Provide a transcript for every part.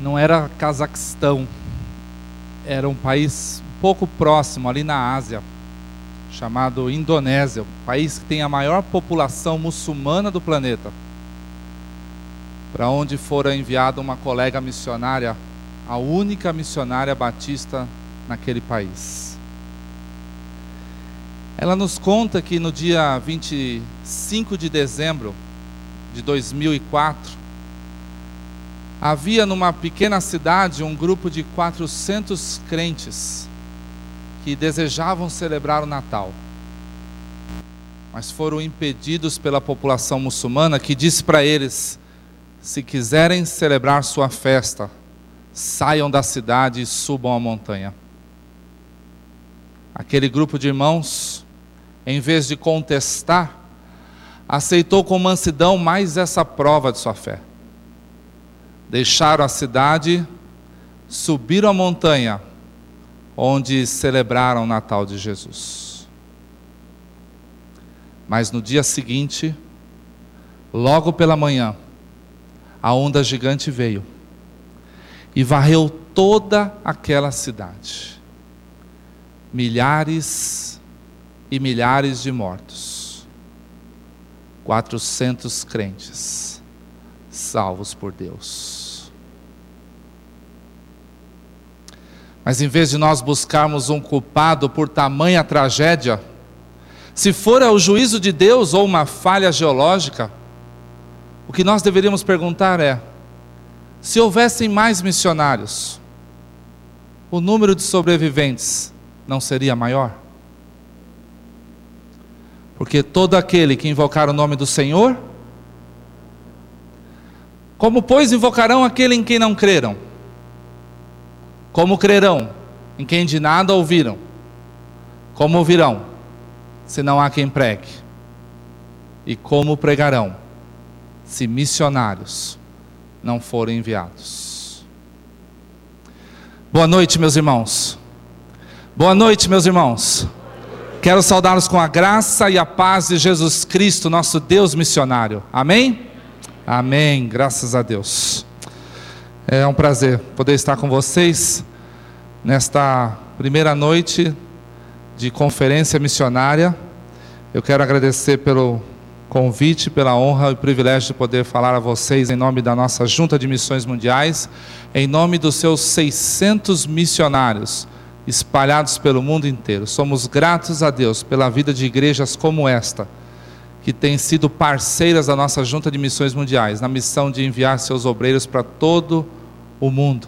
não era Cazaquistão, era um país um pouco próximo, ali na Ásia, chamado Indonésia, o país que tem a maior população muçulmana do planeta, para onde fora enviada uma colega missionária, a única missionária batista naquele país. Ela nos conta que no dia 25 de dezembro de 2004, havia numa pequena cidade um grupo de 400 crentes que desejavam celebrar o Natal, mas foram impedidos pela população muçulmana que disse para eles: se quiserem celebrar sua festa, saiam da cidade e subam a montanha. Aquele grupo de irmãos, em vez de contestar, aceitou com mansidão mais essa prova de sua fé. Deixaram a cidade, subiram a montanha onde celebraram o Natal de Jesus. Mas no dia seguinte, logo pela manhã, a onda gigante veio e varreu toda aquela cidade. Milhares e milhares de mortos. 400 crentes salvos por Deus. Mas em vez de nós buscarmos um culpado por tamanha tragédia, se for o juízo de Deus ou uma falha geológica, o que nós deveríamos perguntar é: se houvessem mais missionários, o número de sobreviventes não seria maior? Porque todo aquele que invocar o nome do Senhor, como pois invocarão aquele em quem não creram? Como crerão em quem de nada ouviram? Como ouvirão, se não há quem pregue? E como pregarão, se missionários não forem enviados? Boa noite, meus irmãos. Boa noite, meus irmãos. Quero saudá-los com a graça e a paz de Jesus Cristo, nosso Deus missionário. Amém? Amém. Graças a Deus. É um prazer poder estar com vocês nesta primeira noite de conferência missionária. Eu quero agradecer pelo convite, pela honra e privilégio de poder falar a vocês em nome da nossa Junta de Missões Mundiais, em nome dos seus 600 missionários espalhados pelo mundo inteiro. Somos gratos a Deus pela vida de igrejas como esta, que têm sido parceiras da nossa Junta de Missões Mundiais, na missão de enviar seus obreiros para todo o mundo.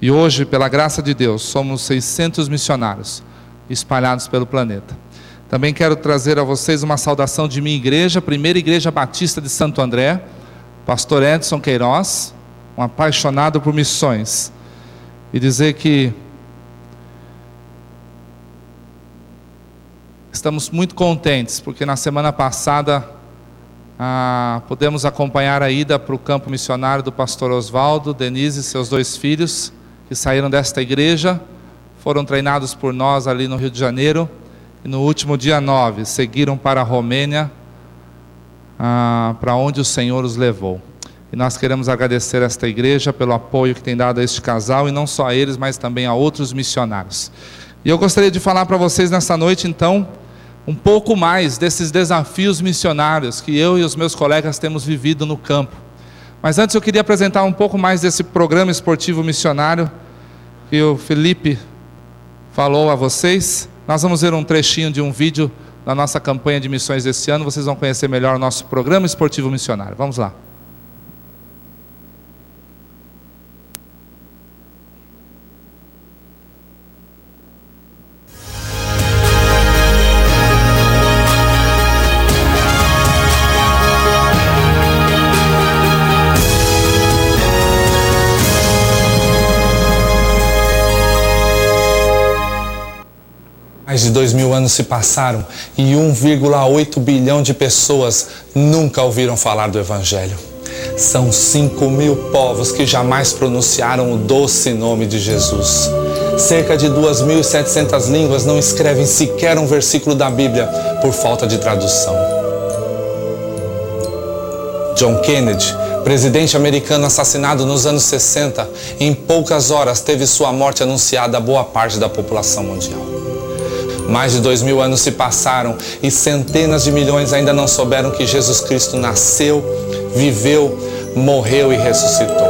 E hoje, pela graça de Deus, somos 600 missionários espalhados pelo planeta. Também quero trazer a vocês uma saudação de minha igreja, primeira igreja batista de Santo André, pastor Edson Queiroz, um apaixonado por missões, e dizer que estamos muito contentes, porque na semana passada ah, podemos acompanhar a ida para o campo missionário do pastor Oswaldo, Denise e seus dois filhos, que saíram desta igreja, foram treinados por nós ali no Rio de Janeiro, e no último dia 9 seguiram para a Romênia, ah, para onde o Senhor os levou. E nós queremos agradecer esta igreja pelo apoio que tem dado a este casal, e não só a eles, mas também a outros missionários. E eu gostaria de falar para vocês nessa noite, então, um pouco mais desses desafios missionários que eu e os meus colegas temos vivido no campo. Mas antes eu queria apresentar um pouco mais desse programa esportivo missionário que o Felipe falou a vocês. Nós vamos ver um trechinho de um vídeo da nossa campanha de missões desse ano, vocês vão conhecer melhor o nosso programa esportivo missionário. Vamos lá. Anos se passaram e 1,8 bilhão de pessoas nunca ouviram falar do Evangelho. São 5 mil povos que jamais pronunciaram o doce nome de Jesus. Cerca de 2.700 línguas não escrevem sequer um versículo da Bíblia por falta de tradução. John Kennedy Presidente americano assassinado nos anos 60, em poucas horas teve sua morte anunciada a boa parte da população mundial. Mais de dois mil anos se passaram e centenas de milhões ainda não souberam que Jesus Cristo nasceu, viveu, morreu e ressuscitou.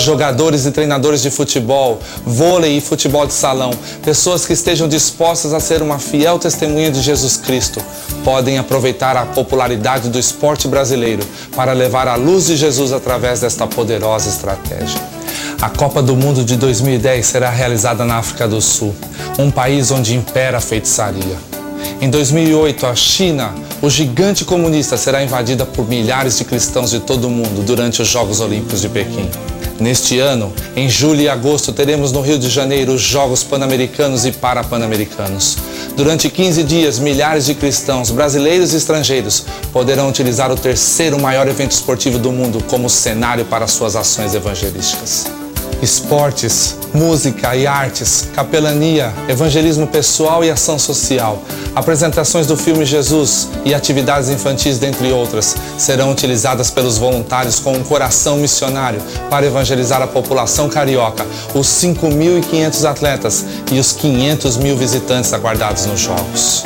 jogadores e treinadores de futebol, vôlei e futebol de salão, pessoas que estejam dispostas a ser uma fiel testemunha de Jesus Cristo, podem aproveitar a popularidade do esporte brasileiro para levar a luz de Jesus através desta poderosa estratégia. A Copa do Mundo de 2010 será realizada na África do Sul, um país onde impera a feitiçaria. Em 2008, a China, o gigante comunista, será invadida por milhares de cristãos de todo o mundo durante os Jogos Olímpicos de Pequim. Neste ano, em julho e agosto, teremos no Rio de Janeiro os Jogos Pan-Americanos e Parapan-Americanos. Durante 15 dias, milhares de cristãos, brasileiros e estrangeiros, poderão utilizar o terceiro maior evento esportivo do mundo como cenário para suas ações evangelísticas esportes, música e artes, capelania, evangelismo pessoal e ação social, apresentações do filme Jesus e atividades infantis, dentre outras, serão utilizadas pelos voluntários com um coração missionário para evangelizar a população carioca, os 5.500 atletas e os 500 mil visitantes aguardados nos Jogos.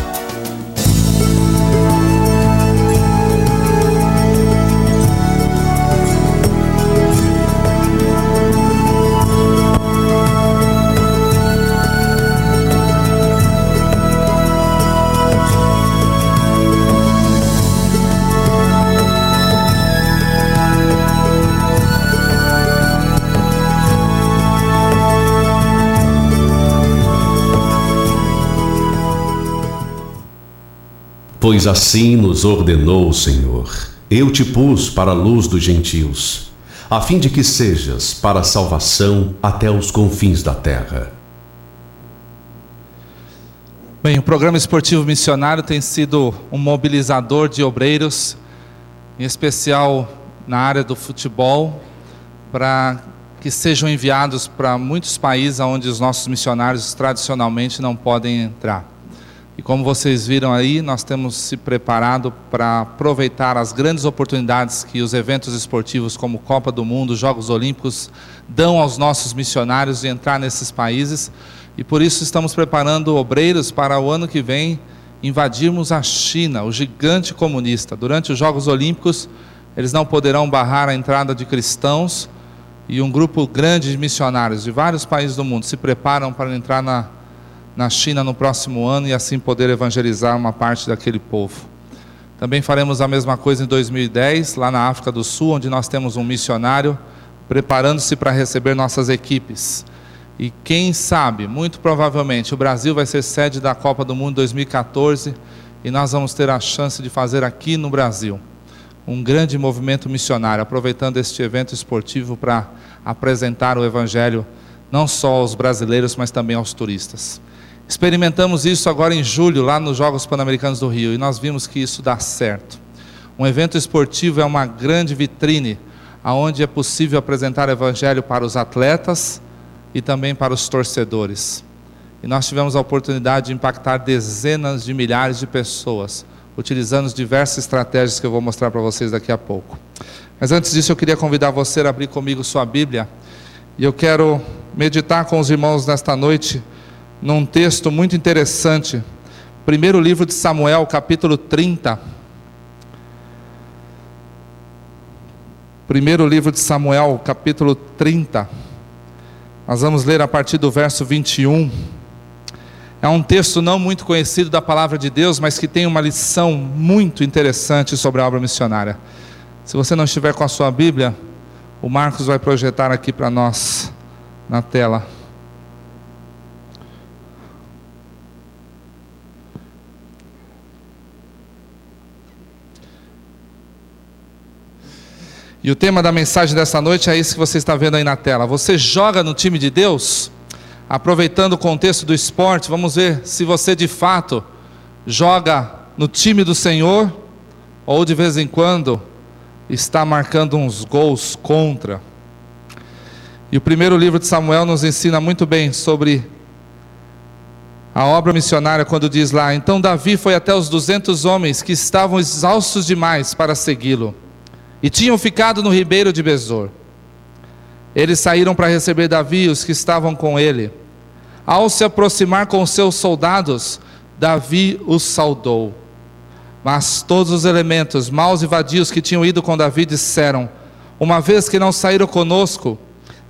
Pois assim nos ordenou o Senhor: Eu te pus para a luz dos gentios, a fim de que sejas para a salvação até os confins da terra. Bem, o programa esportivo missionário tem sido um mobilizador de obreiros, em especial na área do futebol, para que sejam enviados para muitos países onde os nossos missionários tradicionalmente não podem entrar. E como vocês viram aí, nós temos se preparado para aproveitar as grandes oportunidades que os eventos esportivos como Copa do Mundo, Jogos Olímpicos dão aos nossos missionários de entrar nesses países. E por isso estamos preparando obreiros para o ano que vem invadirmos a China, o gigante comunista. Durante os Jogos Olímpicos, eles não poderão barrar a entrada de cristãos e um grupo grande de missionários de vários países do mundo se preparam para entrar na na China no próximo ano e assim poder evangelizar uma parte daquele povo. Também faremos a mesma coisa em 2010, lá na África do Sul, onde nós temos um missionário preparando-se para receber nossas equipes. E quem sabe, muito provavelmente, o Brasil vai ser sede da Copa do Mundo 2014 e nós vamos ter a chance de fazer aqui no Brasil um grande movimento missionário, aproveitando este evento esportivo para apresentar o Evangelho não só aos brasileiros, mas também aos turistas. Experimentamos isso agora em julho, lá nos Jogos Pan-Americanos do Rio, e nós vimos que isso dá certo. Um evento esportivo é uma grande vitrine, aonde é possível apresentar o evangelho para os atletas e também para os torcedores. E nós tivemos a oportunidade de impactar dezenas de milhares de pessoas, utilizando diversas estratégias que eu vou mostrar para vocês daqui a pouco. Mas antes disso, eu queria convidar você a abrir comigo sua Bíblia, e eu quero meditar com os irmãos nesta noite num texto muito interessante. Primeiro livro de Samuel, capítulo 30. Primeiro livro de Samuel, capítulo 30. Nós vamos ler a partir do verso 21. É um texto não muito conhecido da palavra de Deus, mas que tem uma lição muito interessante sobre a obra missionária. Se você não estiver com a sua Bíblia, o Marcos vai projetar aqui para nós na tela. E o tema da mensagem dessa noite é esse que você está vendo aí na tela. Você joga no time de Deus? Aproveitando o contexto do esporte, vamos ver se você de fato joga no time do Senhor ou de vez em quando está marcando uns gols contra. E o primeiro livro de Samuel nos ensina muito bem sobre a obra missionária quando diz lá: Então Davi foi até os duzentos homens que estavam exaustos demais para segui-lo e tinham ficado no ribeiro de Besor. Eles saíram para receber Davi e os que estavam com ele. Ao se aproximar com seus soldados, Davi os saudou. Mas todos os elementos, maus e vadios que tinham ido com Davi, disseram: Uma vez que não saíram conosco,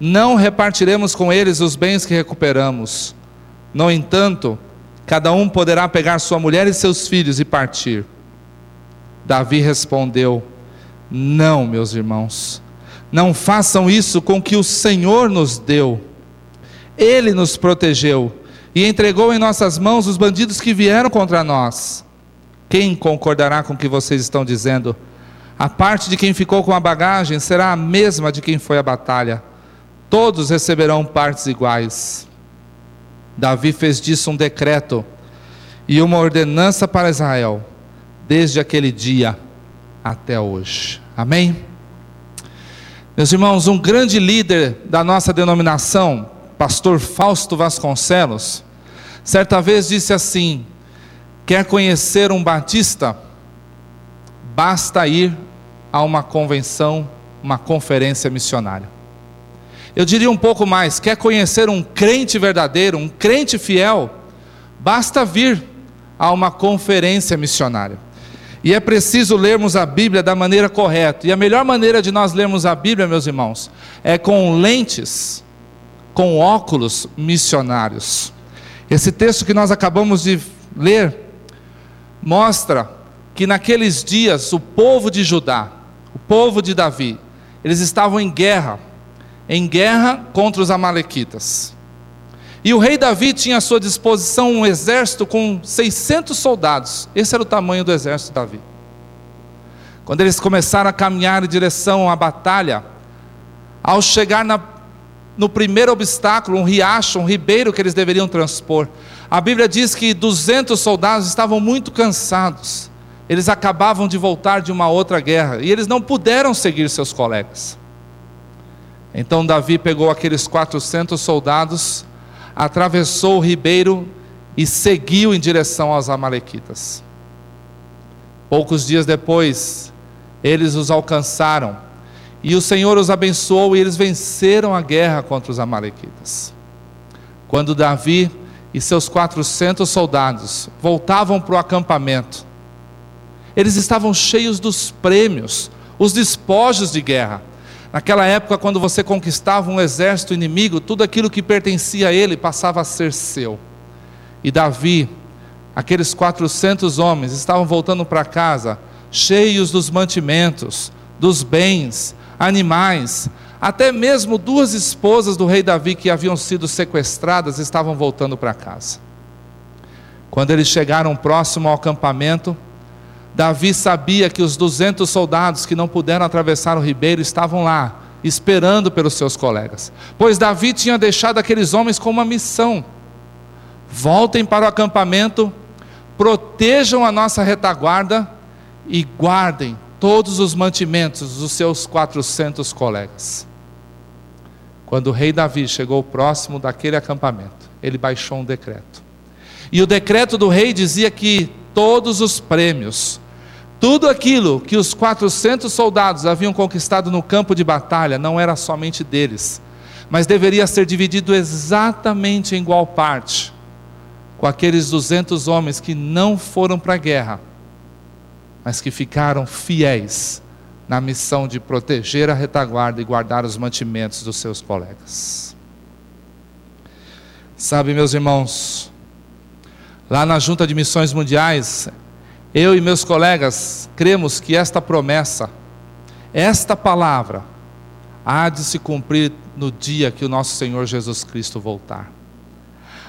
não repartiremos com eles os bens que recuperamos. No entanto, cada um poderá pegar sua mulher e seus filhos e partir. Davi respondeu: Não, meus irmãos, não façam isso com que o Senhor nos deu. Ele nos protegeu e entregou em nossas mãos os bandidos que vieram contra nós. Quem concordará com o que vocês estão dizendo? A parte de quem ficou com a bagagem será a mesma de quem foi à batalha. Todos receberão partes iguais. Davi fez disso um decreto e uma ordenança para Israel, desde aquele dia até hoje. Amém? Meus irmãos, um grande líder da nossa denominação, pastor Fausto Vasconcelos, certa vez disse assim: Quer conhecer um batista? Basta ir a uma convenção, uma conferência missionária. Eu diria um pouco mais: quer conhecer um crente verdadeiro, um crente fiel? Basta vir a uma conferência missionária. E é preciso lermos a Bíblia da maneira correta. E a melhor maneira de nós lermos a Bíblia, meus irmãos, é com lentes, com óculos missionários. Esse texto que nós acabamos de ler mostra que naqueles dias o povo de Judá, o povo de Davi, eles estavam em guerra em guerra contra os Amalequitas. E o rei Davi tinha à sua disposição um exército com 600 soldados. Esse era o tamanho do exército de Davi. Quando eles começaram a caminhar em direção à batalha, ao chegar na, no primeiro obstáculo, um riacho, um ribeiro que eles deveriam transpor, a Bíblia diz que 200 soldados estavam muito cansados. Eles acabavam de voltar de uma outra guerra e eles não puderam seguir seus colegas. Então Davi pegou aqueles 400 soldados, atravessou o ribeiro e seguiu em direção aos Amalequitas. Poucos dias depois, eles os alcançaram, e o Senhor os abençoou, e eles venceram a guerra contra os Amalequitas. Quando Davi e seus 400 soldados voltavam para o acampamento, eles estavam cheios dos prêmios, os despojos de guerra Naquela época, quando você conquistava um exército inimigo, tudo aquilo que pertencia a ele passava a ser seu. E Davi, aqueles 400 homens, estavam voltando para casa, cheios dos mantimentos, dos bens, animais, até mesmo duas esposas do rei Davi que haviam sido sequestradas estavam voltando para casa. Quando eles chegaram próximo ao acampamento, Davi sabia que os 200 soldados que não puderam atravessar o ribeiro estavam lá, esperando pelos seus colegas. Pois Davi tinha deixado aqueles homens com uma missão: voltem para o acampamento, protejam a nossa retaguarda e guardem todos os mantimentos dos seus 400 colegas. Quando o rei Davi chegou próximo daquele acampamento, ele baixou um decreto. E o decreto do rei dizia que todos os prêmios, tudo aquilo que os 400 soldados haviam conquistado no campo de batalha não era somente deles, mas deveria ser dividido exatamente em igual parte com aqueles 200 homens que não foram para a guerra, mas que ficaram fiéis na missão de proteger a retaguarda e guardar os mantimentos dos seus colegas. Sabe, meus irmãos, lá na Junta de Missões Mundiais, eu e meus colegas cremos que esta promessa, esta palavra, há de se cumprir no dia que o nosso Senhor Jesus Cristo voltar.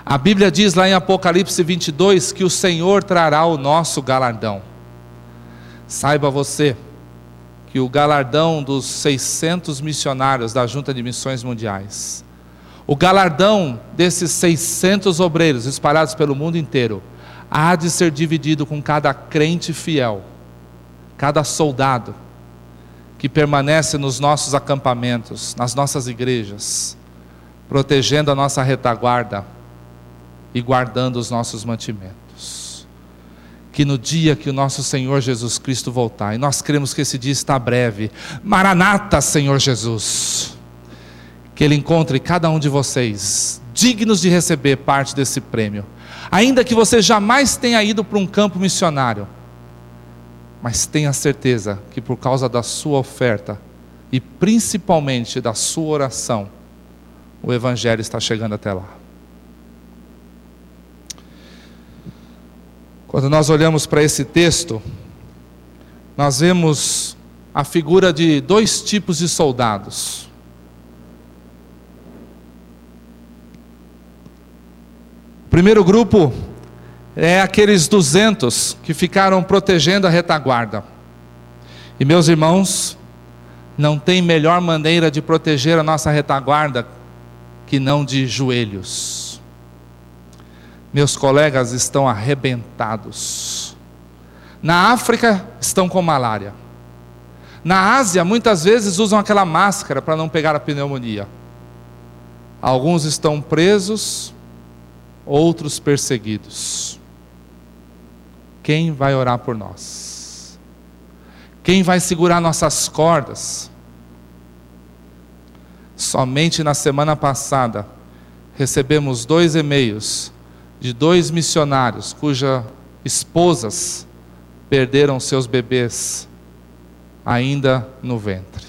A Bíblia diz lá em Apocalipse 22 que o Senhor trará o nosso galardão. Saiba você que o galardão dos 600 missionários da Junta de Missões Mundiais, o galardão desses 600 obreiros espalhados pelo mundo inteiro, há de ser dividido com cada crente fiel, cada soldado que permanece nos nossos acampamentos, nas nossas igrejas, protegendo a nossa retaguarda e guardando os nossos mantimentos. Que no dia que o nosso Senhor Jesus Cristo voltar, e nós cremos que esse dia está breve, Maranata, Senhor Jesus, que Ele encontre cada um de vocês dignos de receber parte desse prêmio, ainda que você jamais tenha ido para um campo missionário, mas tenha certeza que por causa da sua oferta e principalmente da sua oração, o Evangelho está chegando até lá. Quando nós olhamos para esse texto, nós vemos a figura de dois tipos de soldados. Primeiro grupo é aqueles 200 que ficaram protegendo a retaguarda. E meus irmãos, não tem melhor maneira de proteger a nossa retaguarda que não de joelhos. Meus colegas estão arrebentados. Na África estão com malária. Na Ásia, muitas vezes usam aquela máscara para não pegar a pneumonia. Alguns estão presos, outros perseguidos. Quem vai orar por nós? Quem vai segurar nossas cordas? Somente na semana passada recebemos dois e-mails de dois missionários cujas esposas perderam seus bebês ainda no ventre.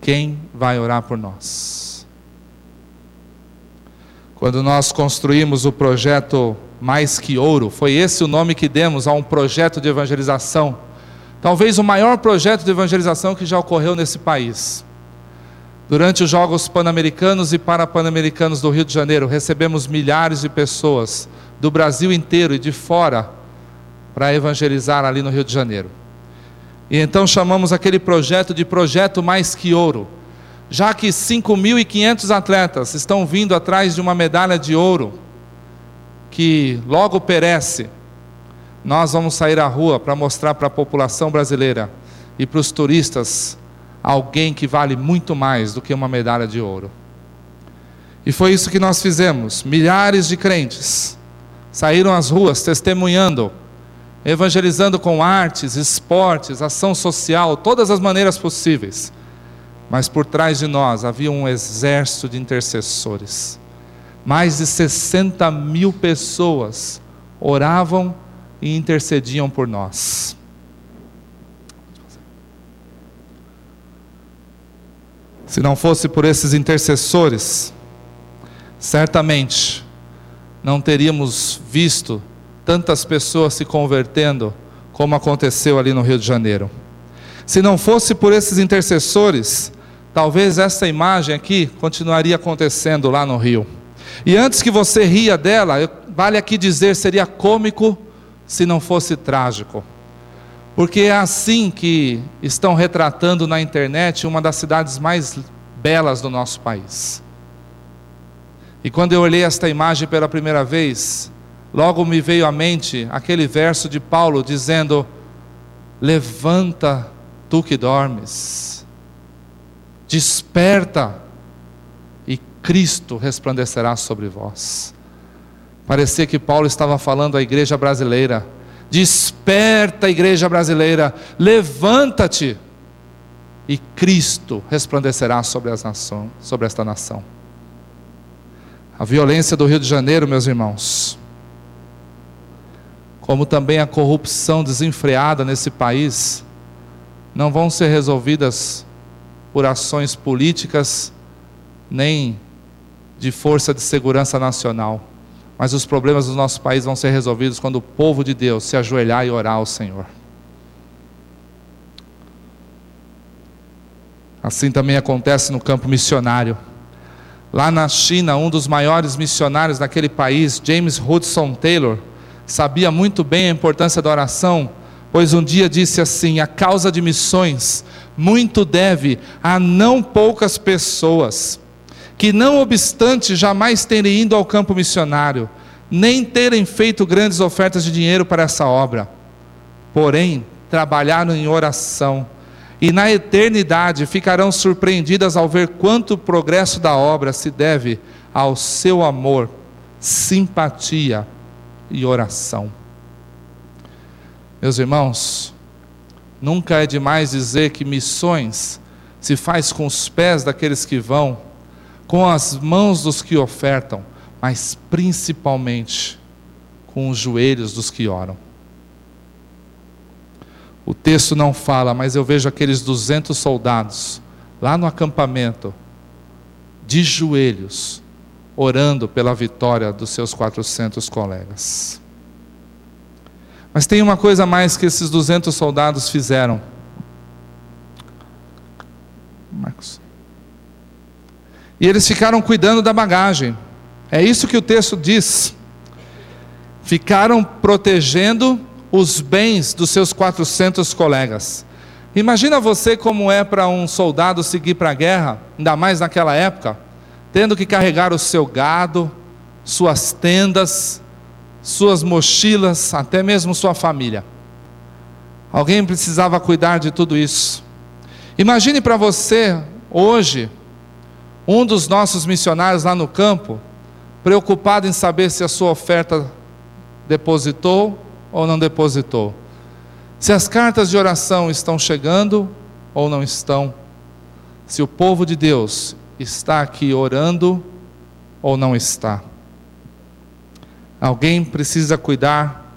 Quem vai orar por nós? Quando nós construímos o projeto Mais que Ouro, foi esse o nome que demos a um projeto de evangelização, talvez o maior projeto de evangelização que já ocorreu nesse país. Durante os Jogos Pan-Americanos e Parapan-Americanos do Rio de Janeiro, recebemos milhares de pessoas do Brasil inteiro e de fora para evangelizar ali no Rio de Janeiro. E então chamamos aquele projeto de Projeto Mais Que Ouro, já que 5.500 atletas estão vindo atrás de uma medalha de ouro que logo perece. Nós vamos sair à rua para mostrar para a população brasileira e para os turistas alguém que vale muito mais do que uma medalha de ouro. E foi isso que nós fizemos. Milhares de crentes saíram às ruas testemunhando, evangelizando com artes, esportes, ação social, todas as maneiras possíveis. Mas por trás de nós havia um exército de intercessores. Mais de 60 mil pessoas oravam e intercediam por nós. Se não fosse por esses intercessores, certamente não teríamos visto tantas pessoas se convertendo como aconteceu ali no Rio de Janeiro. Se não fosse por esses intercessores, talvez essa imagem aqui continuaria acontecendo lá no Rio. E antes que você ria dela, vale aqui dizer, seria cômico se não fosse trágico. Porque é assim que estão retratando na internet uma das cidades mais belas do nosso país. E quando eu olhei esta imagem pela primeira vez, logo me veio à mente aquele verso de Paulo dizendo: Levanta, tu que dormes, desperta, e Cristo resplandecerá sobre vós. Parecia que Paulo estava falando à igreja brasileira Desperta, igreja brasileira, levanta-te, e Cristo resplandecerá sobre, as nação, sobre esta nação. A violência do Rio de Janeiro, meus irmãos, como também a corrupção desenfreada nesse país, não vão ser resolvidas por ações políticas, nem de força de segurança nacional mas os problemas do nosso país vão ser resolvidos quando o povo de Deus se ajoelhar e orar ao Senhor. Assim também acontece no campo missionário. Lá na China, um dos maiores missionários daquele país, James Hudson Taylor, sabia muito bem a importância da oração, pois um dia disse assim: a causa de missões muito deve a não poucas pessoas que, não obstante jamais terem ido ao campo missionário, nem terem feito grandes ofertas de dinheiro para essa obra, porém, trabalharam em oração e na eternidade ficarão surpreendidas ao ver quanto o progresso da obra se deve ao seu amor, simpatia e oração. Meus irmãos, nunca é demais dizer que missões se faz com os pés daqueles que vão, com as mãos dos que ofertam, mas principalmente com os joelhos dos que oram. O texto não fala, mas eu vejo aqueles 200 soldados lá no acampamento, de joelhos, orando pela vitória dos seus 400 colegas. Mas tem uma coisa a mais que esses 200 soldados fizeram. Marcos. E eles ficaram cuidando da bagagem. É isso que o texto diz. Ficaram protegendo os bens dos seus 400 colegas. Imagina você como é para um soldado seguir para a guerra, ainda mais naquela época, tendo que carregar o seu gado, suas tendas, suas mochilas, até mesmo sua família. Alguém precisava cuidar de tudo isso. Imagine para você, hoje, um dos nossos missionários lá no campo, preocupado em saber se a sua oferta depositou ou não depositou. Se as cartas de oração estão chegando ou não estão. Se o povo de Deus está aqui orando ou não está. Alguém precisa cuidar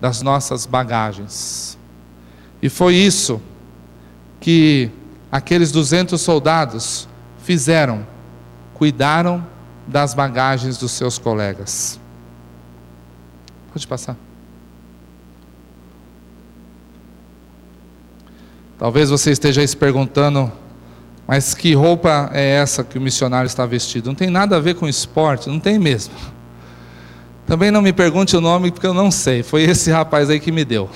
das nossas bagagens. E foi isso que aqueles 200 soldados fizeram, cuidaram das bagagens dos seus colegas. Pode passar. Talvez você esteja se perguntando, mas que roupa é essa que o missionário está vestido? Não tem nada a ver com esporte, não tem mesmo. Também não me pergunte o nome porque eu não sei, foi esse rapaz aí que me deu.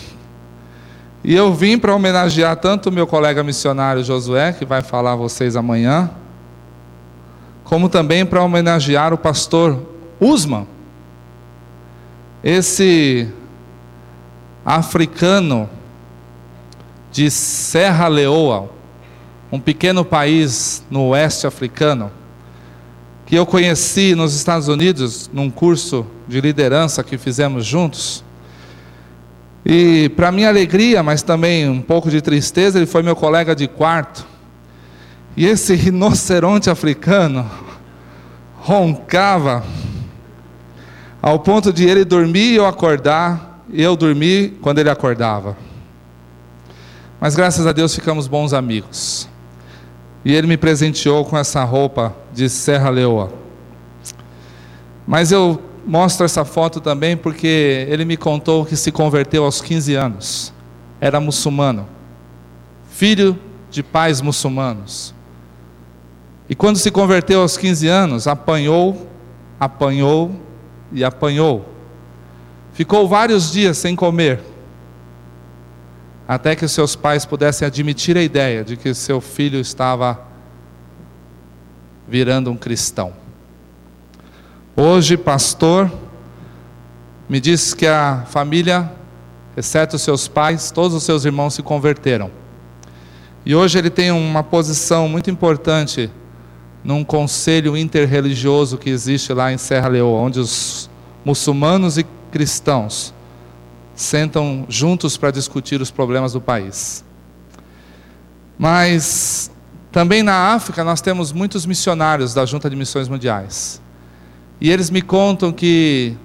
E eu vim para homenagear tanto o meu colega missionário Josué, que vai falar a vocês amanhã, como também para homenagear o pastor Usman, esse africano de Serra Leoa, um pequeno país no oeste africano, que eu conheci nos Estados Unidos num curso de liderança que fizemos juntos. E para minha alegria, mas também um pouco de tristeza, ele foi meu colega de quarto. E esse rinoceronte africano roncava ao ponto de ele dormir e eu acordar, e eu dormir quando ele acordava. Mas graças a Deus ficamos bons amigos. E ele me presenteou com essa roupa de Serra Leoa. Mas eu mostro essa foto também porque ele me contou que se converteu aos 15 anos. Era muçulmano. Filho de pais muçulmanos. E quando se converteu aos 15 anos, apanhou, apanhou e apanhou. Ficou vários dias sem comer até que seus pais pudessem admitir a ideia de que seu filho estava virando um cristão. Hoje, pastor, me disse que a família, exceto os seus pais, todos os seus irmãos se converteram. E hoje ele tem uma posição muito importante num conselho interreligioso que existe lá em Serra Leoa, onde os muçulmanos e cristãos sentam juntos para discutir os problemas do país. Mas também na África nós temos muitos missionários da Junta de Missões Mundiais. E eles me contam que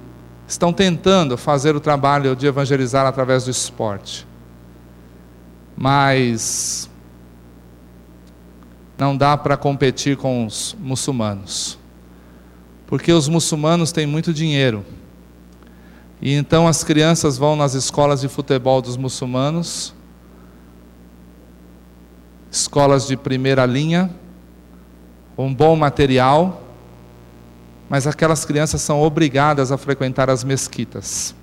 estão tentando fazer o trabalho de evangelizar através do esporte. Mas não dá para competir com os muçulmanos. Porque os muçulmanos têm muito dinheiro e então as crianças vão nas escolas de futebol dos muçulmanos, escolas de primeira linha, um bom material, mas aquelas crianças são obrigadas a frequentar as mesquitas.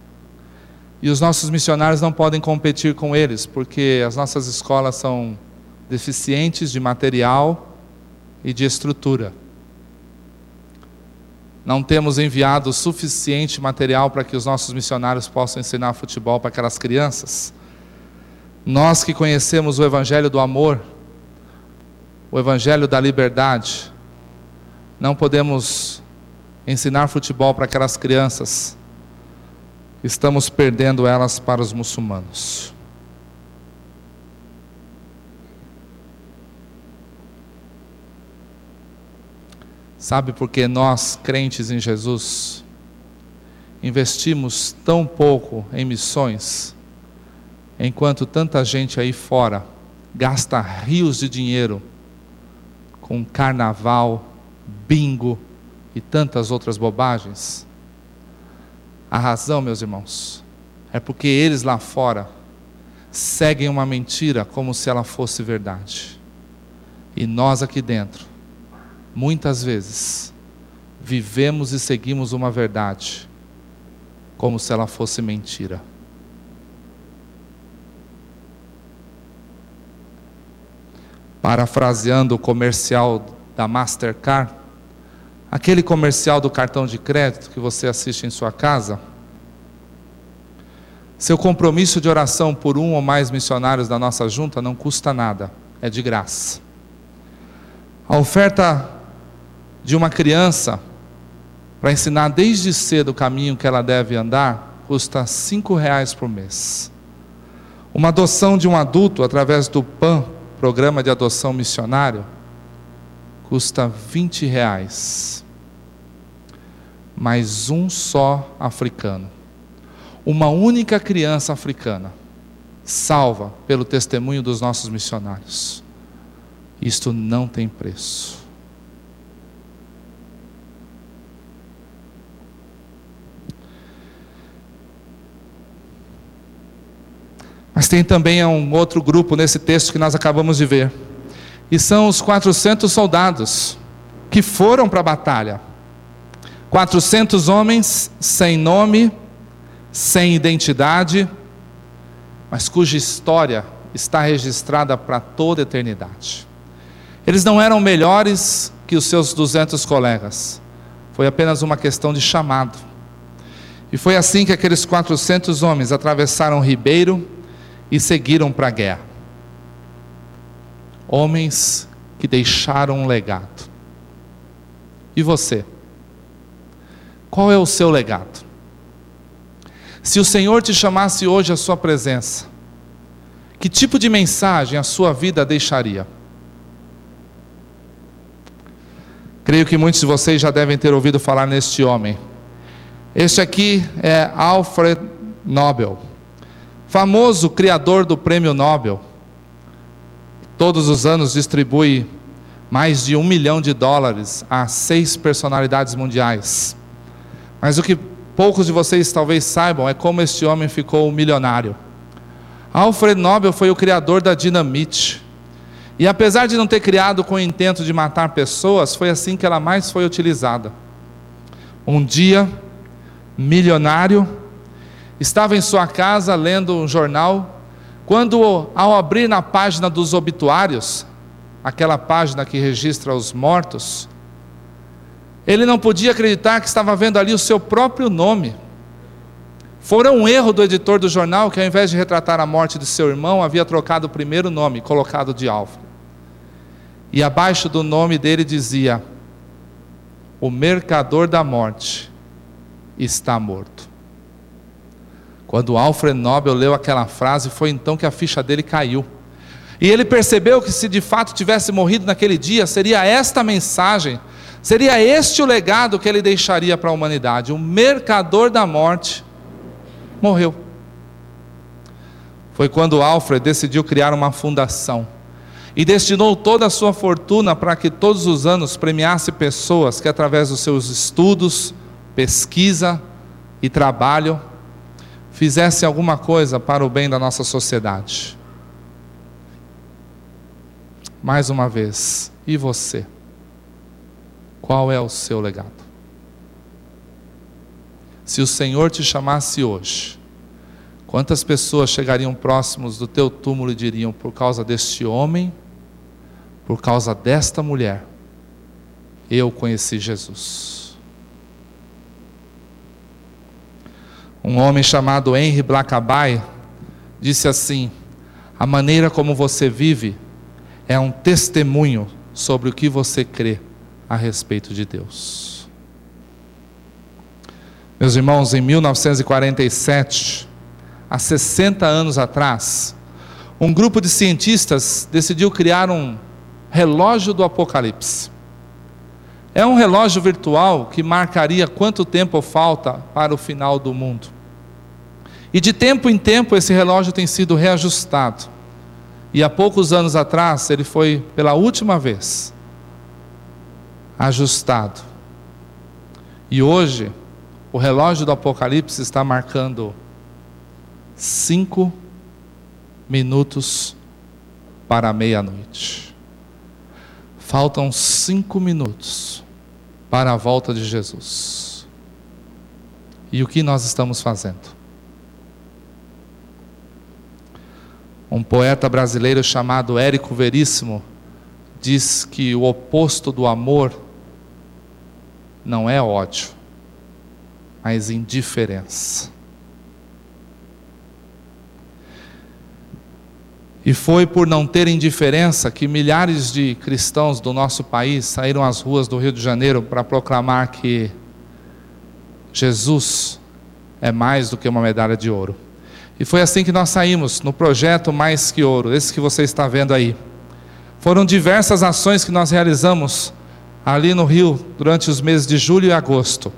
E os nossos missionários não podem competir com eles, porque as nossas escolas são deficientes de material e de estrutura não temos enviado suficiente material para que os nossos missionários possam ensinar futebol para aquelas crianças. Nós que conhecemos o Evangelho do amor, o Evangelho da liberdade, não podemos ensinar futebol para aquelas crianças, estamos perdendo elas para os muçulmanos. Sabe por que nós, crentes em Jesus, investimos tão pouco em missões, enquanto tanta gente aí fora gasta rios de dinheiro com carnaval, bingo e tantas outras bobagens? A razão, meus irmãos, é porque eles lá fora seguem uma mentira como se ela fosse verdade. E nós aqui dentro muitas vezes, vivemos e seguimos uma verdade como se ela fosse mentira. Parafraseando o comercial da Mastercard, aquele comercial do cartão de crédito que você assiste em sua casa, seu compromisso de oração por um ou mais missionários da nossa junta não custa nada, é de graça. A oferta de uma criança para ensinar desde cedo o caminho que ela deve andar custa cinco reais por mês. Uma adoção de um adulto através do PAN, Programa de Adoção Missionário, custa 20 reais. Mais um só africano. Uma única criança africana salva pelo testemunho dos nossos missionários. Isto não tem preço. Mas tem também um outro grupo nesse texto que nós acabamos de ver. E são os 400 soldados que foram para a batalha. 400 homens sem nome, sem identidade, mas cuja história está registrada para toda a eternidade. Eles não eram melhores que os seus 200 colegas. Foi apenas uma questão de chamado. E foi assim que aqueles 400 homens atravessaram o ribeiro e seguiram para a guerra. Homens que deixaram um legado. E você? Qual é o seu legado? Se o Senhor te chamasse hoje à sua presença, que tipo de mensagem a sua vida deixaria? Creio que muitos de vocês já devem ter ouvido falar neste homem. Este aqui é Alfred Nobel famoso criador do prêmio Nobel, todos os anos distribui mais de um milhão de dólares a seis personalidades mundiais. Mas o que poucos de vocês talvez saibam é como este homem ficou milionário. Alfred Nobel foi o criador da dinamite. E apesar de não ter criado com o intento de matar pessoas, foi assim que ela mais foi utilizada. Um dia, milionário, estava em sua casa lendo um jornal, quando, ao abrir na página dos obituários, aquela página que registra os mortos, ele não podia acreditar que estava vendo ali o seu próprio nome. Fora um erro do editor do jornal que, ao invés de retratar a morte de seu irmão, havia trocado o primeiro nome, colocado de Alfred. E abaixo do nome dele dizia: O mercador da morte está morto. Quando Alfred Nobel leu aquela frase, foi então que a ficha dele caiu. E ele percebeu que se de fato tivesse morrido naquele dia, seria esta mensagem, seria este o legado que ele deixaria para a humanidade. O mercador da morte morreu. Foi quando Alfred decidiu criar uma fundação e destinou toda a sua fortuna para que todos os anos premiasse pessoas que, através dos seus estudos, pesquisa e trabalho, fizesse alguma coisa para o bem da nossa sociedade. Mais uma vez, e você? Qual é o seu legado? Se o Senhor te chamasse hoje, quantas pessoas chegariam próximos do teu túmulo e diriam: por causa deste homem, por causa desta mulher, eu conheci Jesus? Um homem chamado Henry Blackaby disse assim: A maneira como você vive é um testemunho sobre o que você crê a respeito de Deus. Meus irmãos, em 1947, há 60 anos atrás, um grupo de cientistas decidiu criar um relógio do Apocalipse. É um relógio virtual que marcaria quanto tempo falta para o final do mundo. E de tempo em tempo esse relógio tem sido reajustado. E há poucos anos atrás ele foi pela última vez ajustado. E hoje o relógio do Apocalipse está marcando cinco minutos para meia-noite. Faltam cinco minutos para a volta de Jesus. E o que nós estamos fazendo? Um poeta brasileiro chamado Érico Veríssimo diz que o oposto do amor não é ódio, mas indiferença. E foi por não ter indiferença que milhares de cristãos do nosso país saíram às ruas do Rio de Janeiro para proclamar que Jesus é mais do que uma medalha de ouro. E foi assim que nós saímos no projeto Mais que Ouro, esse que você está vendo aí. Foram diversas ações que nós realizamos ali no Rio durante os meses de julho e agosto.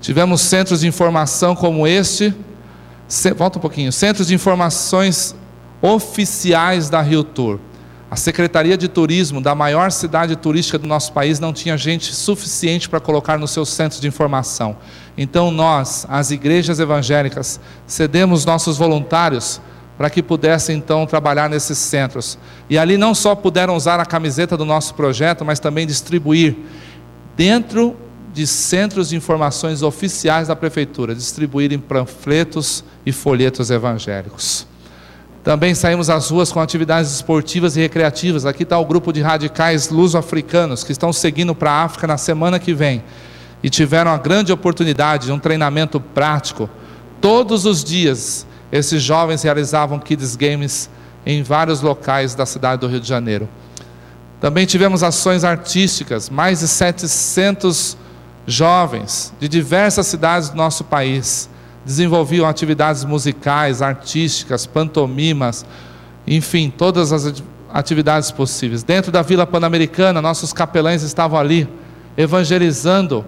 Tivemos centros de informação como este, volta um pouquinho, centros de informações oficiais da Rio Tour. A Secretaria de Turismo da maior cidade turística do nosso país não tinha gente suficiente para colocar nos seus centros de informação. Então nós, as igrejas evangélicas, cedemos nossos voluntários para que pudessem então trabalhar nesses centros. E ali não só puderam usar a camiseta do nosso projeto, mas também distribuir dentro de centros de informações oficiais da prefeitura, distribuírem panfletos e folhetos evangélicos. Também saímos às ruas com atividades esportivas e recreativas. Aqui está o grupo de radicais luso-africanos que estão seguindo para a África na semana que vem e tiveram a grande oportunidade de um treinamento prático. Todos os dias, esses jovens realizavam kids games em vários locais da cidade do Rio de Janeiro. Também tivemos ações artísticas, mais de 700 jovens de diversas cidades do nosso país desenvolviam atividades musicais, artísticas, pantomimas, enfim, todas as atividades possíveis. Dentro da Vila Pan-Americana, nossos capelães estavam ali evangelizando,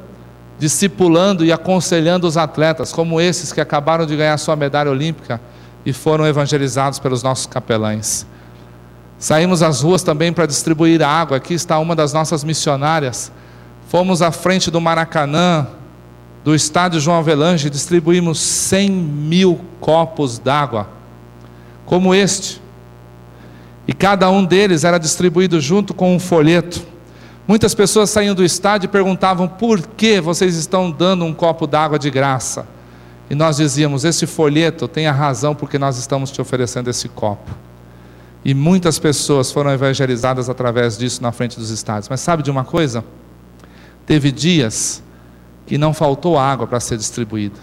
discipulando e aconselhando os atletas, como esses que acabaram de ganhar sua medalha olímpica e foram evangelizados pelos nossos capelães. Saímos às ruas também para distribuir água. Aqui está uma das nossas missionárias. Fomos à frente do Maracanã, do estádio João Avelange, distribuímos 100 mil copos d'água, como este. E cada um deles era distribuído junto com um folheto. Muitas pessoas saíam do estádio e perguntavam por que vocês estão dando um copo d'água de graça. E nós dizíamos: esse folheto tem a razão porque nós estamos te oferecendo esse copo. E muitas pessoas foram evangelizadas através disso na frente dos estádios. Mas sabe de uma coisa? Teve dias que não faltou água para ser distribuída.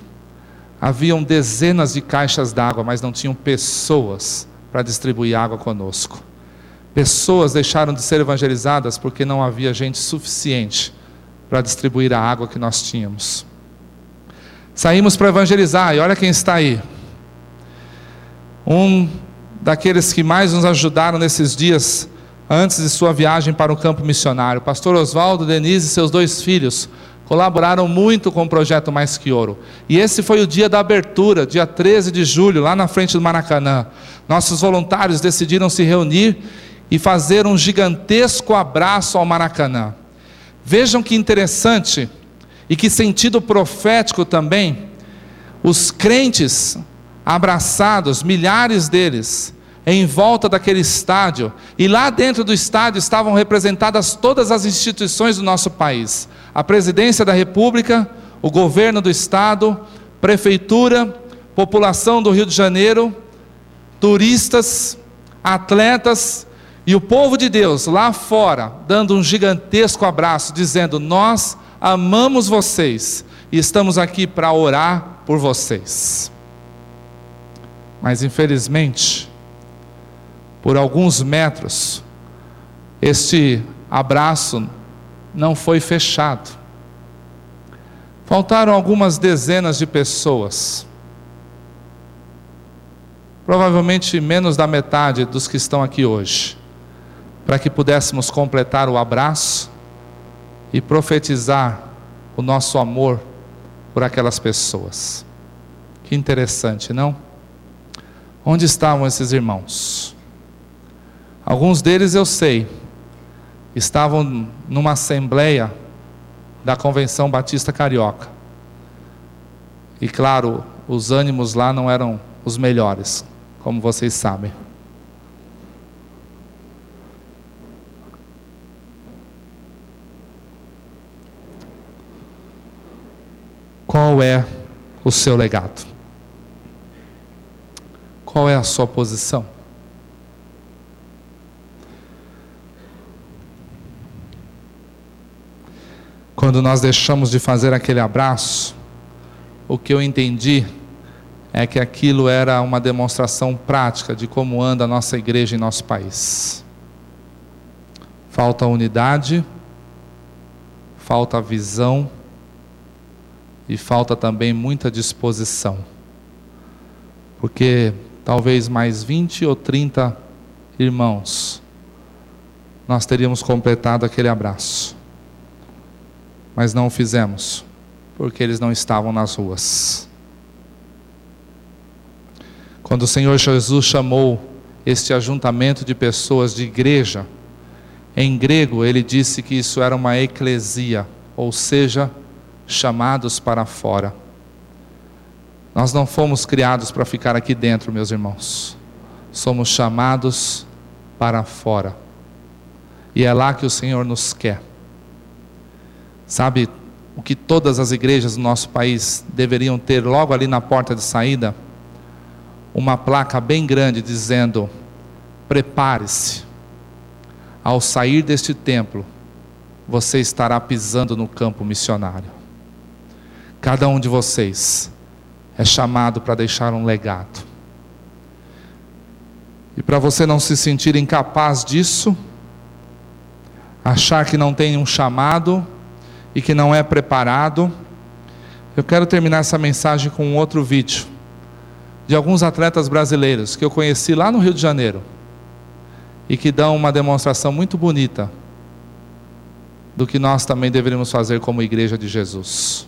Haviam dezenas de caixas d'água, mas não tinham pessoas para distribuir água conosco. Pessoas deixaram de ser evangelizadas porque não havia gente suficiente para distribuir a água que nós tínhamos. Saímos para evangelizar, e olha quem está aí. Um daqueles que mais nos ajudaram nesses dias antes de sua viagem para o campo missionário, pastor Oswaldo, Denise e seus dois filhos colaboraram muito com o projeto Mais Que Ouro. E esse foi o dia da abertura, dia 13 de julho, lá na frente do Maracanã. Nossos voluntários decidiram se reunir e fazer um gigantesco abraço ao Maracanã. Vejam que interessante e que sentido profético também. Os crentes abraçados, milhares deles, em volta daquele estádio, e lá dentro do estádio estavam representadas todas as instituições do nosso país a presidência da República, o governo do Estado, prefeitura, população do Rio de Janeiro, turistas, atletas e o povo de Deus lá fora, dando um gigantesco abraço, dizendo: Nós amamos vocês e estamos aqui para orar por vocês. Mas infelizmente, por alguns metros, este abraço não foi fechado. Faltaram algumas dezenas de pessoas, provavelmente menos da metade dos que estão aqui hoje, para que pudéssemos completar o abraço e profetizar o nosso amor por aquelas pessoas. Que interessante, não? Onde estavam esses irmãos? Alguns deles eu sei, estavam numa assembleia da Convenção Batista Carioca. E claro, os ânimos lá não eram os melhores, como vocês sabem. Qual é o seu legado? Qual é a sua posição? Quando nós deixamos de fazer aquele abraço, o que eu entendi é que aquilo era uma demonstração prática de como anda a nossa igreja em nosso país. Falta unidade, falta visão e falta também muita disposição. Porque talvez mais 20 ou 30 irmãos nós teríamos completado aquele abraço mas não o fizemos, porque eles não estavam nas ruas. Quando o Senhor Jesus chamou este ajuntamento de pessoas de igreja, em grego ele disse que isso era uma eclesia, ou seja, chamados para fora. Nós não fomos criados para ficar aqui dentro, meus irmãos. Somos chamados para fora. E é lá que o Senhor nos quer. Sabe o que todas as igrejas do nosso país deveriam ter logo ali na porta de saída? Uma placa bem grande dizendo: prepare-se. Ao sair deste templo, você estará pisando no campo missionário. Cada um de vocês é chamado para deixar um legado. E para você não se sentir incapaz disso, achar que não tem um chamado, e que não é preparado. Eu quero terminar essa mensagem com um outro vídeo de alguns atletas brasileiros que eu conheci lá no Rio de Janeiro e que dão uma demonstração muito bonita do que nós também deveríamos fazer como igreja de Jesus.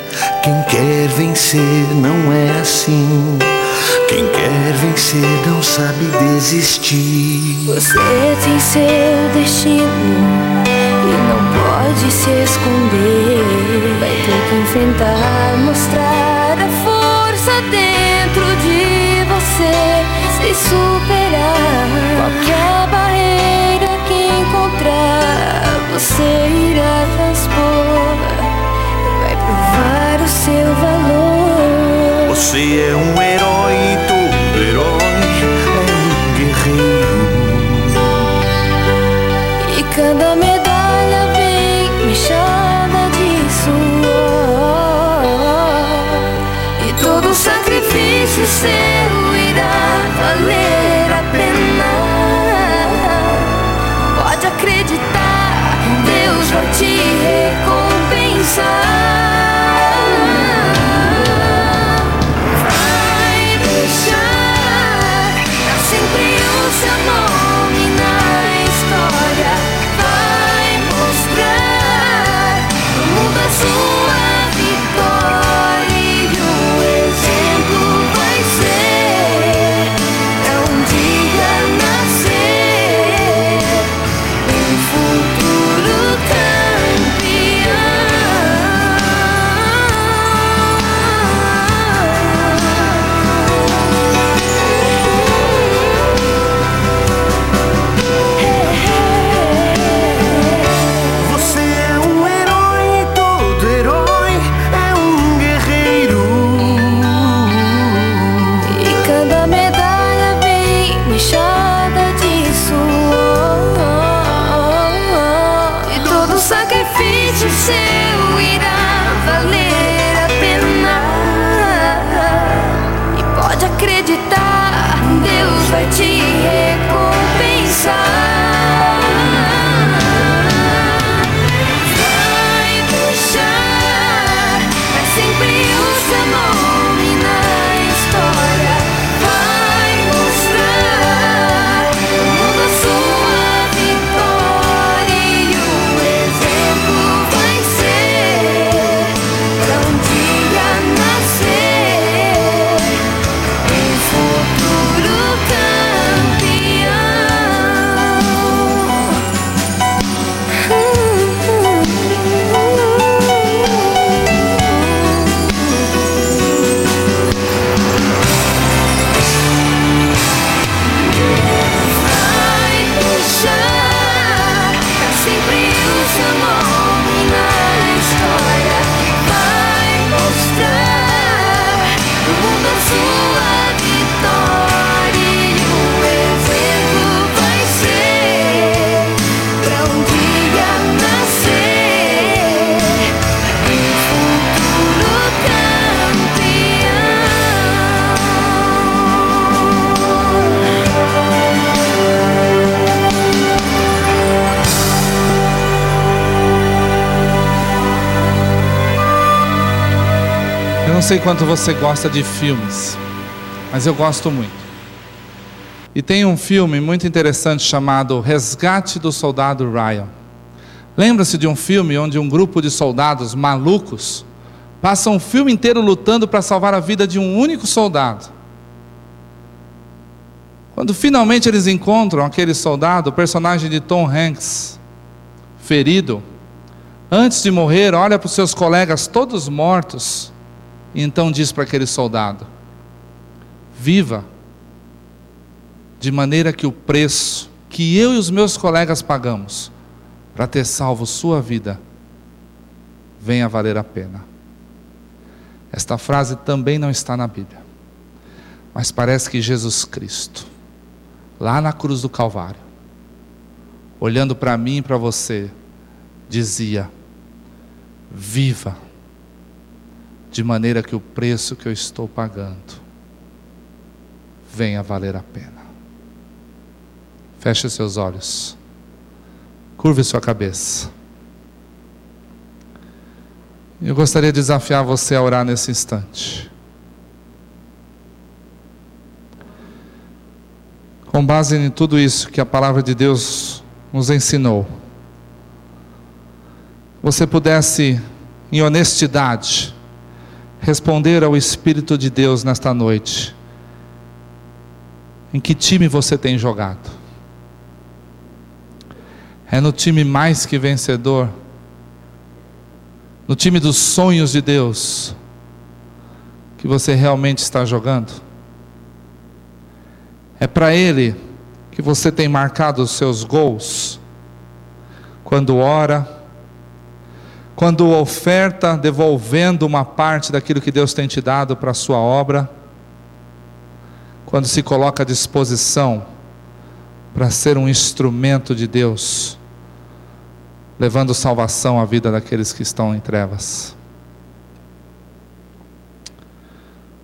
Quem quer vencer não é assim. Quem quer vencer não sabe desistir. Você tem seu destino e não pode se esconder. Vai ter que enfrentar, mostrar a força dentro de você. Se superar qualquer barreira seu valor. Você é um herói, todo herói é um guerreiro. E cada medalha vem mexada de suor. E todo sacrifício seu irá valer. Sei quanto você gosta de filmes, mas eu gosto muito. E tem um filme muito interessante chamado Resgate do Soldado Ryan. Lembra-se de um filme onde um grupo de soldados malucos passam um filme inteiro lutando para salvar a vida de um único soldado? Quando finalmente eles encontram aquele soldado, o personagem de Tom Hanks, ferido, antes de morrer, olha para os seus colegas todos mortos e então diz para aquele soldado: Viva, de maneira que o preço que eu e os meus colegas pagamos para ter salvo sua vida venha valer a pena. Esta frase também não está na Bíblia, mas parece que Jesus Cristo, lá na cruz do Calvário, olhando para mim e para você, dizia: Viva de maneira que o preço que eu estou pagando venha valer a pena. Feche seus olhos, curve sua cabeça. Eu gostaria de desafiar você a orar nesse instante. Com base em tudo isso que a palavra de Deus nos ensinou, você pudesse, em honestidade, responder ao Espírito de Deus nesta noite. Em que time você tem jogado? É no time mais que vencedor? No time dos sonhos de Deus? Que você realmente está jogando? É para Ele que você tem marcado os seus gols? Quando ora, quando oferta devolvendo uma parte daquilo que Deus tem te dado para a sua obra, quando se coloca à disposição para ser um instrumento de Deus, levando salvação à vida daqueles que estão em trevas.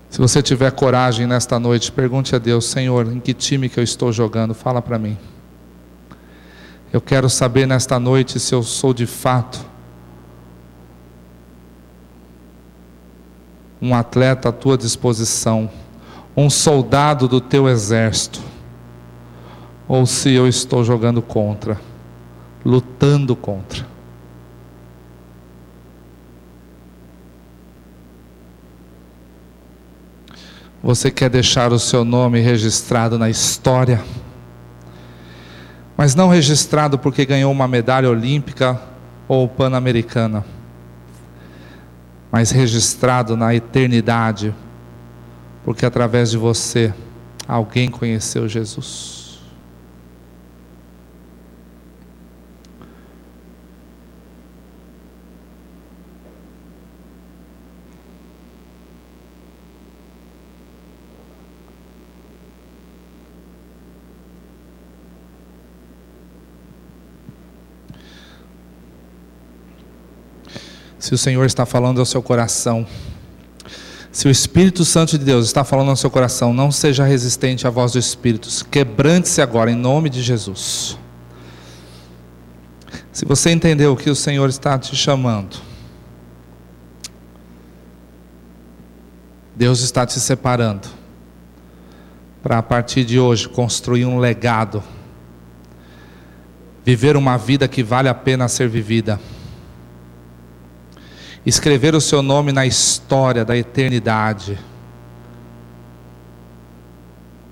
Se você tiver coragem nesta noite, pergunte a Deus, Senhor, em que time que eu estou jogando? Fala para mim. Eu quero saber nesta noite se eu sou de fato um atleta à tua disposição, um soldado do teu exército, ou se eu estou jogando contra, lutando contra. Você quer deixar o seu nome registrado na história, mas não registrado porque ganhou uma medalha olímpica ou pan-americana, mas registrado na eternidade, porque através de você alguém conheceu Jesus. Se o Senhor está falando ao seu coração, se o Espírito Santo de Deus está falando ao seu coração, não seja resistente à voz do Espírito. Quebrante-se agora, em nome de Jesus. Se você entendeu que o Senhor está te chamando, Deus está te separando para a partir de hoje construir um legado, viver uma vida que vale a pena ser vivida escrever o seu nome na história da eternidade,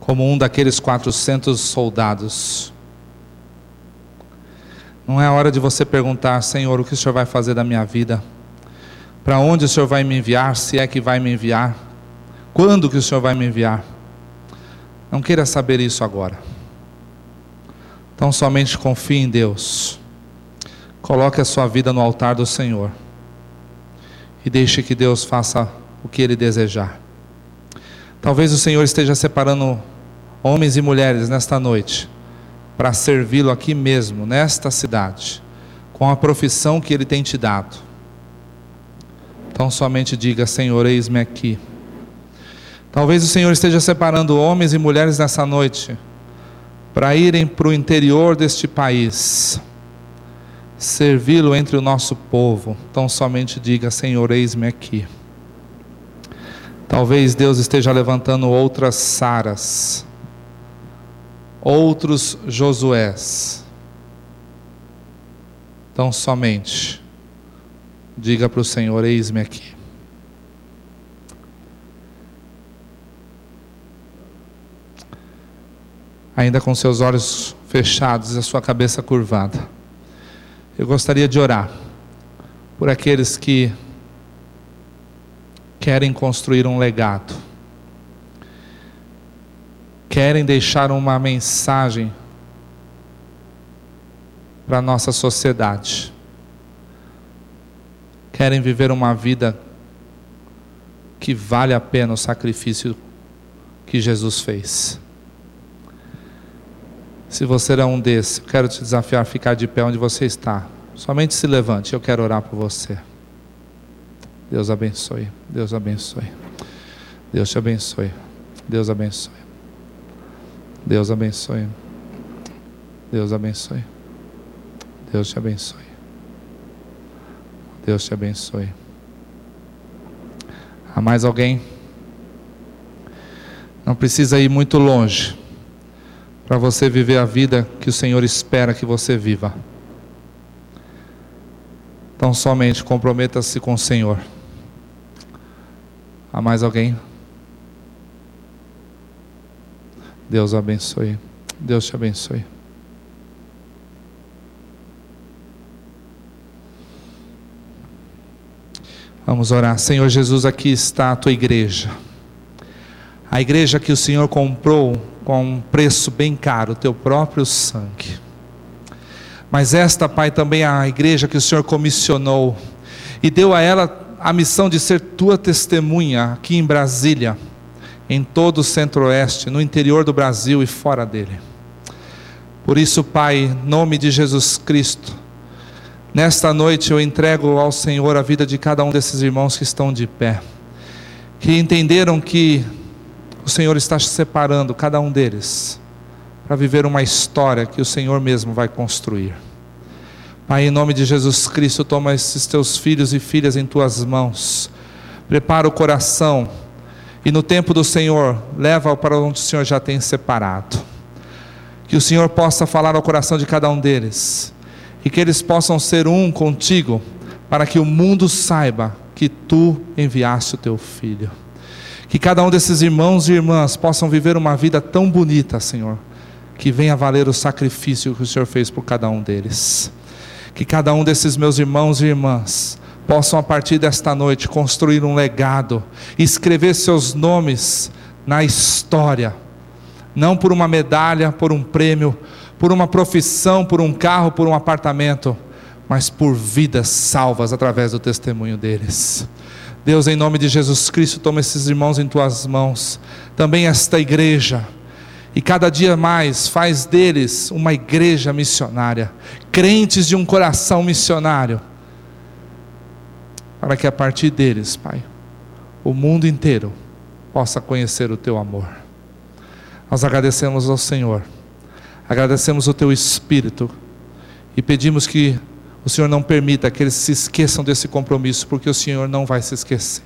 como um daqueles 400 soldados. Não é hora de você perguntar, Senhor, o que o Senhor vai fazer da minha vida? Para onde o Senhor vai me enviar, se é que vai me enviar? Quando que o Senhor vai me enviar? Não queira saber isso agora. Então somente confie em Deus. Coloque a sua vida no altar do Senhor e deixe que Deus faça o que Ele desejar. Talvez o Senhor esteja separando homens e mulheres nesta noite para servi-lo aqui mesmo, nesta cidade, com a profissão que Ele tem te dado. Então somente diga: Senhor, eis-me aqui. Talvez o Senhor esteja separando homens e mulheres nessa noite para irem para o interior deste país servi-lo entre o nosso povo. Então somente diga: Senhor, eis-me aqui. Talvez Deus esteja levantando outras Saras, outros Josués. Então somente diga para o Senhor: Eis-me aqui. Ainda com seus olhos fechados e a sua cabeça curvada. Eu gostaria de orar por aqueles que querem construir um legado, querem deixar uma mensagem para a nossa sociedade, querem viver uma vida que vale a pena o sacrifício que Jesus fez. Se você é um desses, quero te desafiar a ficar de pé onde você está. Somente se levante, eu quero orar por você. Deus abençoe. Deus abençoe. Deus te abençoe. Deus abençoe. Deus abençoe. Deus abençoe. Deus te abençoe. Deus te abençoe. Há mais alguém? Não precisa ir muito longe para você viver a vida que o Senhor espera que você viva. Então, somente comprometa-se com o Senhor. Há mais alguém? Deus abençoe. Deus te abençoe. Vamos orar. Senhor Jesus, aqui está a tua igreja. A igreja que o Senhor comprou com um preço bem caro, o teu próprio sangue. Mas esta, Pai, também é a igreja que o Senhor comissionou e deu a ela a missão de ser tua testemunha aqui em Brasília, em todo o centro-oeste, no interior do Brasil e fora dele. Por isso, Pai, em nome de Jesus Cristo, nesta noite eu entrego ao Senhor a vida de cada um desses irmãos que estão de pé que entenderam que o Senhor está separando cada um deles para viver uma história que o Senhor mesmo vai construir. Pai, em nome de Jesus Cristo, toma esses teus filhos e filhas em tuas mãos, prepara o coração e no tempo do Senhor, leva para onde o Senhor já tem separado. Que o Senhor possa falar ao coração de cada um deles e que eles possam ser um contigo, para que o mundo saiba que tu enviaste o teu filho. Que cada um desses irmãos e irmãs possam viver uma vida tão bonita, Senhor, que venha valer o sacrifício que o Senhor fez por cada um deles. Que cada um desses meus irmãos e irmãs possam, a partir desta noite, construir um legado, escrever seus nomes na história, não por uma medalha, por um prêmio, por uma profissão, por um carro, por um apartamento, mas por vidas salvas através do testemunho deles. Deus, em nome de Jesus Cristo, toma esses irmãos em tuas mãos, também esta igreja, e cada dia mais faz deles uma igreja missionária, crentes de um coração missionário, para que a partir deles, Pai, o mundo inteiro possa conhecer o teu amor. Nós agradecemos ao Senhor. Agradecemos o teu espírito. E pedimos que o Senhor não permita que eles se esqueçam desse compromisso, porque o Senhor não vai se esquecer.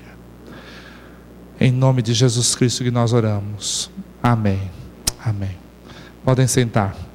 Em nome de Jesus Cristo que nós oramos. Amém. Amém. Podem sentar.